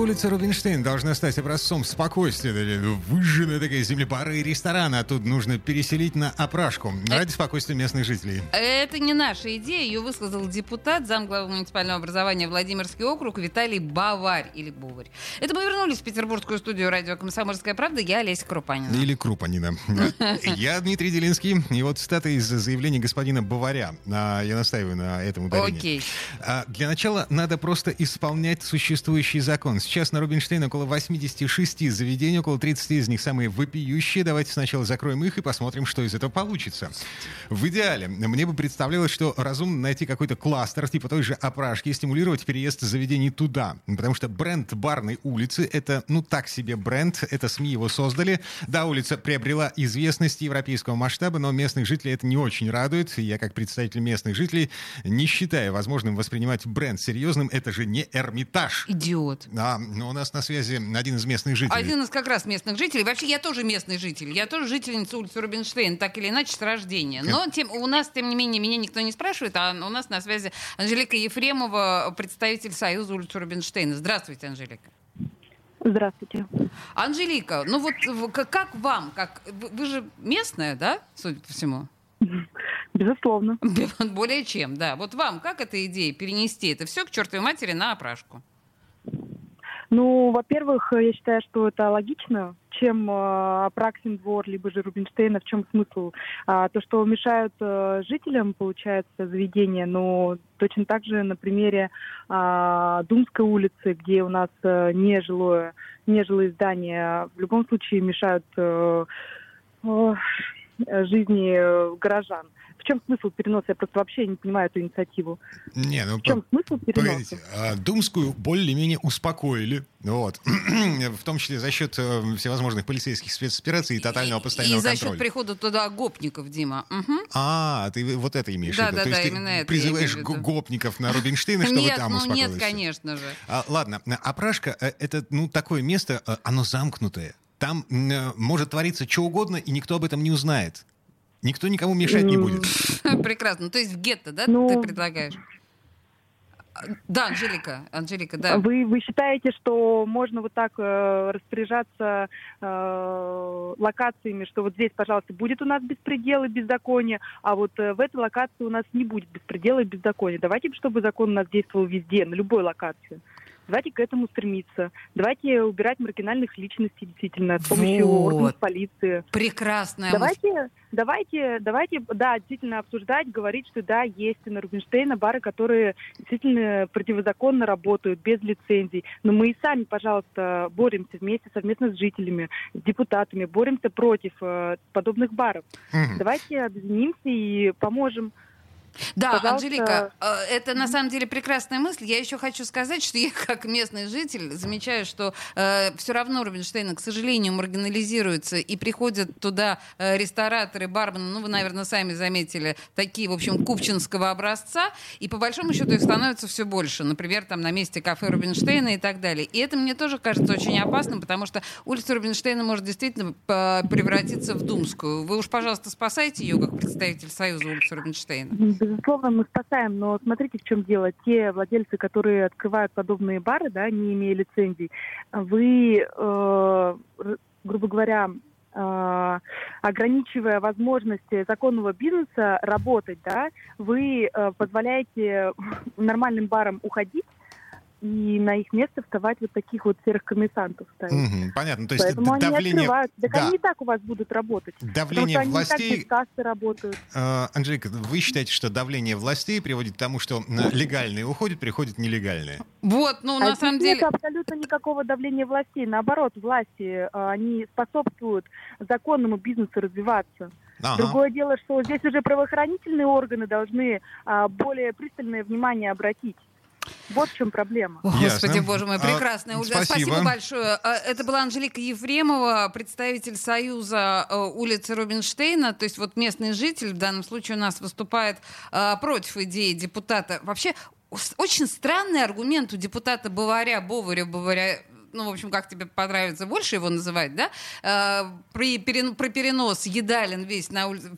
Улица Рубинштейн должна стать образцом спокойствия. Выжженная такая землепара и ресторан, а тут нужно переселить на опрашку ради спокойствия местных жителей. Это не наша идея. Ее высказал депутат, замглавы муниципального образования Владимирский округ Виталий Баварь или Буварь. Это мы вернулись в петербургскую студию радио «Комсомольская правда». Я Олеся Крупанина. Или Крупанина. Я Дмитрий Делинский. И вот цитата из заявления господина Баваря. А, я настаиваю на этом ударении. Окей. А, для начала надо просто исполнять существующий закон. Сейчас на Рубинштейн около 86 заведений, около 30 из них самые вопиющие. Давайте сначала закроем их и посмотрим, что из этого получится. В идеале мне бы представлялось, что разумно найти какой-то кластер, типа той же опрашки, и стимулировать переезд заведений туда. Потому что бренд барной улицы — это, ну, так себе бренд, это СМИ его создали. Да, улица приобрела известность европейского масштаба, но местных жителей это не очень радует. Я, как представитель местных жителей, не считаю возможным воспринимать бренд серьезным. Это же не Эрмитаж. Идиот. А, у нас на связи один из местных жителей. Один из как раз местных жителей. Вообще, я тоже местный житель. Я тоже жительница улицы Рубинштейн, так или иначе, с рождения. Но тем, у нас, тем не менее, меня никто не спрашивает, а у нас на связи Анжелика Ефремова, представитель Союза улицы Рубинштейна. Здравствуйте, Анжелика. Здравствуйте. Анжелика, ну вот как вам? Как, вы, вы же местная, да, судя по всему? Безусловно. Более чем, да. Вот вам как эта идея перенести это все к чертовой матери на опрашку? Ну, во-первых, я считаю, что это логично, чем э, Апраксин двор, либо же Рубинштейна, в чем смысл? А, то, что мешают э, жителям, получается, заведения, но точно так же на примере а, Думской улицы, где у нас э, нежилое, нежилые здания, в любом случае мешают э, э, жизни э, горожан. В чем смысл переноса? Я просто вообще не понимаю эту инициативу. Не, ну, В чем смысл переноса? Погодите, а, Думскую более-менее успокоили, вот, в том числе за счет э, всевозможных полицейских спецопераций и тотального постоянного И за контроля. счет прихода туда гопников, Дима. Мгм. А, ты вот это имеешь Да, в виду? да, То есть да, ты именно это я призываешь гопников на Рубинштейна, чтобы Нет, там ну успокоилось нет, конечно же. А, ладно, опрашка э, это ну такое место, э, оно замкнутое. Там э, может твориться что угодно, и никто об этом не узнает. Никто никому мешать не будет. Прекрасно. То есть в гетто, да, Ну, ты предлагаешь? Да, Анжелика, Анжелика, да. Вы, вы считаете, что можно вот так э, распоряжаться э, локациями, что вот здесь, пожалуйста, будет у нас беспредел и беззаконие, а вот э, в этой локации у нас не будет беспредела и беззакония. Давайте, чтобы закон у нас действовал везде, на любой локации. Давайте к этому стремиться. Давайте убирать маргинальных личностей действительно с помощью Вот. органов полиции. Прекрасная мысль. Давайте, давайте, давайте, да, действительно обсуждать, говорить, что да, есть на Рубинштейна бары, которые действительно противозаконно работают, без лицензий. Но мы и сами, пожалуйста, боремся вместе совместно с жителями, с депутатами, боремся против э, подобных баров. Мгм. Давайте объединимся и поможем. Да, Пожалуйста. Анжелика, э, это на самом деле прекрасная мысль. Я еще хочу сказать, что я как местный житель замечаю, что все равно Рубинштейна, к сожалению, маргинализируется, и приходят туда э, рестораторы, бармены, ну, вы, наверное, сами заметили, такие, в общем, купчинского образца, и по большому счету их становится все больше. Например, там на месте кафе Рубинштейна и так далее. И это мне тоже кажется очень опасным, потому что улица Рубинштейна может действительно э, превратиться в Думскую. Вы уж, пожалуйста, спасайте ее как представитель Союза улицы Рубинштейна. Безусловно, мы спасаем, но смотрите, в чем дело. Те владельцы, которые открывают подобные бары, да, не имея лицензий, вы, э, грубо говоря, э, ограничивая возможности законного бизнеса работать, да, вы э, позволяете нормальным барам уходить и на их место вставать вот таких вот серых коммерсантов ставить. Мгм, Понятно. То есть Поэтому они давление, открывают. Так да, они и так у вас будут работать. Потому давление они и так властей без кассы работают. Э, Анжелика, вы считаете, что давление властей приводит к тому, что легальные уходят, приходят нелегальные? Вот, ну, А на здесь самом нет деле... абсолютно никакого давления властей. Наоборот, власти, э, они способствуют законному бизнесу развиваться. Ага. Другое дело, что здесь уже правоохранительные органы должны а, более пристальное внимание обратить. Вот в чем проблема. О, Господи, Ясно. боже мой, А, прекрасная Ольга. спасибо. Спасибо большое. А, Это была Анжелика Ефремова, представитель Союза э, улицы Рубинштейна. То есть вот местный житель в данном случае у нас выступает э, против идеи депутата. Вообще очень странный аргумент у депутата Баваря, Боваря, Баваря, ну, в общем, как тебе понравится больше его называть, да, э, при, перен, про перенос едалин весь на улице,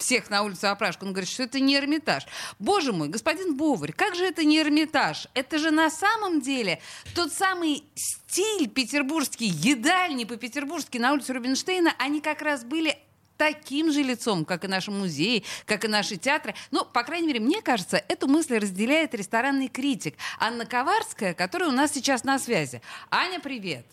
всех на улицу опрашку. Он говорит, что это не Эрмитаж. Боже мой, господин Боварь, как же это не Эрмитаж? Это же на самом деле тот самый стиль петербургский, едальни по-петербургски на улице Рубинштейна, они как раз были таким же лицом, как и наши музеи, как и наши театры. Ну, по крайней мере, мне кажется, эту мысль разделяет ресторанный критик Анна Коварская, которая у нас сейчас на связи. Аня, привет.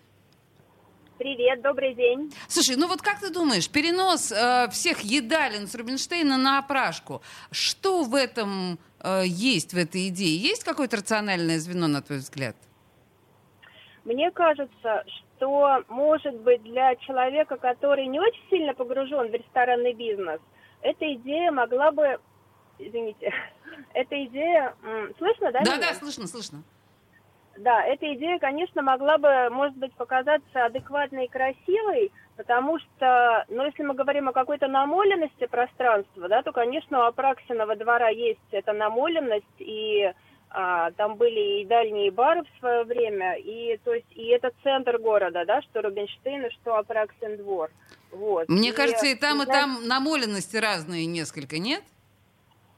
Привет, добрый день. Слушай, ну вот как ты думаешь, перенос э, всех едалин с Рубинштейна на опрашку, что в этом э, есть, в этой идее? Есть какое-то рациональное звено, на твой взгляд? Мне кажется, что, может быть, для человека, который не очень сильно погружен в ресторанный бизнес, эта идея могла бы... Извините, эта идея... Слышно, да? Да, меня? да, слышно, слышно. Да, эта идея, конечно, могла бы, может быть, показаться адекватной и красивой, потому что, ну, если мы говорим о какой-то намоленности пространства, да, то, конечно, у Апраксинова двора есть эта намоленность, и а, там были и дальние бары в свое время, и, то есть, и это центр города, да, что Рубинштейн и что Апраксин двор. Вот. Мне и, кажется, и там, и там намоленности разные несколько, нет?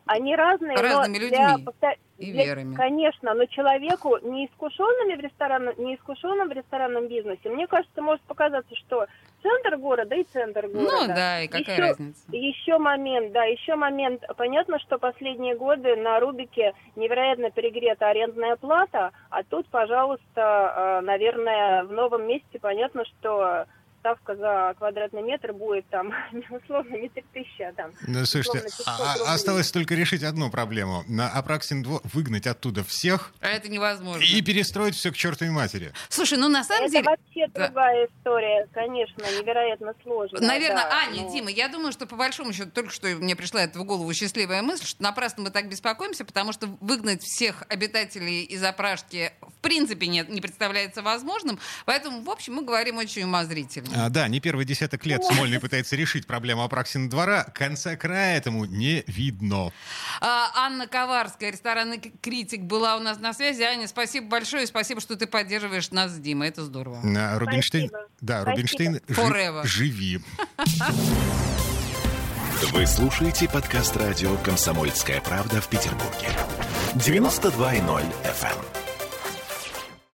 Они разные, Разными но людьми для, и для, верами. Конечно, но человеку, неискушенными в ресторанном, неискушенным в ресторанном бизнесе, мне кажется, может показаться, что центр города и центр ну города. Ну да, и какая еще, разница? Еще момент, да, еще момент. Понятно, что последние годы на Рубике невероятно перегрета арендная плата, а тут, пожалуйста, э, наверное, в новом месте понятно, что ставка за квадратный метр будет там, условно, не 3000, а там... Ну, слушайте, а, а осталось только решить одну проблему. На Апраксин 2 выгнать оттуда всех... А это невозможно. И перестроить все к чертовой матери. Слушай, ну на самом это деле... Это вообще да. другая история, конечно, невероятно сложная. Наверное, да, Аня, но... Дима, я думаю, что по большому счету только что мне пришла это в голову счастливая мысль, что напрасно мы так беспокоимся, потому что выгнать всех обитателей из Апрашки в принципе нет, не представляется возможным. Поэтому, в общем, мы говорим очень умозрительно. А, да, не первый десяток лет Смольный пытается решить проблему Апраксина двора. Конца края этому не видно. А, Анна Коварская, ресторанный критик, была у нас на связи. Аня, спасибо большое. Спасибо, что ты поддерживаешь нас с Димой. Это здорово. А, Рубинштейн, спасибо. да, Рубинштейн, жи, живи. Вы слушаете подкаст радио «Комсомольская правда» в Петербурге. 92.0 FM.